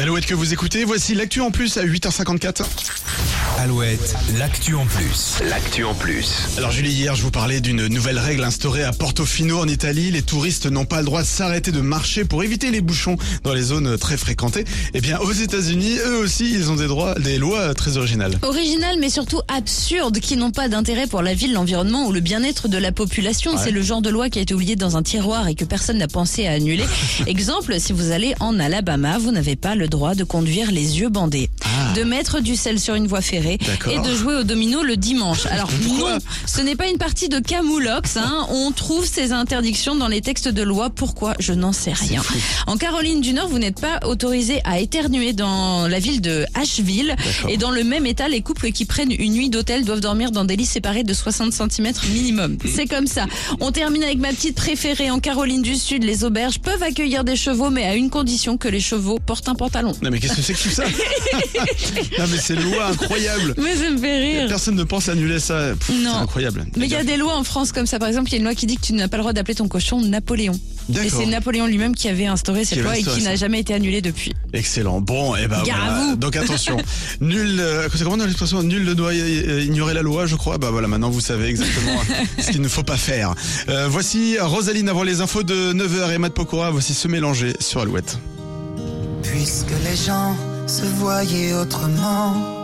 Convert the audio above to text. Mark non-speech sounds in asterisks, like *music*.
Alouette que vous écoutez, voici l'actu en plus à 8h54. Alouette, l'actu en plus. L'actu en plus. Alors Julie, hier je vous parlais d'une nouvelle règle instaurée à Portofino en Italie. Les touristes n'ont pas le droit de s'arrêter de marcher pour éviter les bouchons dans les zones très fréquentées. Eh bien aux États-Unis, eux aussi, ils ont des droits, des lois très originales. Originales mais surtout absurdes qui n'ont pas d'intérêt pour la ville, l'environnement ou le bien-être de la population. C'est le genre de loi qui a été oublié dans un tiroir et que personne n'a pensé à annuler. *laughs* Exemple, si vous allez en Alabama, vous n'avez pas le droit de conduire les yeux bandés, de mettre du sel sur une voie ferrée Et de jouer au domino le dimanche. Alors Pourquoi non, ce n'est pas une partie de Camoulox. Hein. On trouve ces interdictions dans les textes de loi. Pourquoi? Je n'en sais rien. En Caroline du Nord, vous n'êtes pas autorisé à éternuer dans la ville de Asheville. Et dans le même état, les couples qui prennent une nuit d'hôtel doivent dormir dans des lits séparés de 60 cm minimum. C'est comme ça. On termine avec ma petite préférée. En Caroline du Sud, les auberges peuvent accueillir des chevaux, mais à une condition que les chevaux portent un pantalon. Non mais qu'est-ce que c'est que tout ça? *laughs* Non mais c'est une loi incroyable. Mais ça me fait rire. Personne ne pense annuler ça. Pff, Non. C'est incroyable. Mais il y a des lois en France comme ça. Par exemple, il y a une loi qui dit que tu n'as pas le droit d'appeler ton cochon Napoléon. Et D'accord. c'est Napoléon lui-même qui avait instauré cette loi et qui n'a jamais été annulée depuis. Excellent. Bon, et ben Gare à voilà. vous. Donc attention. *laughs* Nul. euh, c'est comment dans l'expression? Nul ne doit euh, ignorer la loi, je crois. Bah voilà, maintenant vous savez exactement *laughs* ce qu'il ne faut pas faire. Euh, voici Rosaline avant les infos de 9h et Matt Pokora. Voici se mélanger sur Alouette. Puisque les gens se voyaient autrement,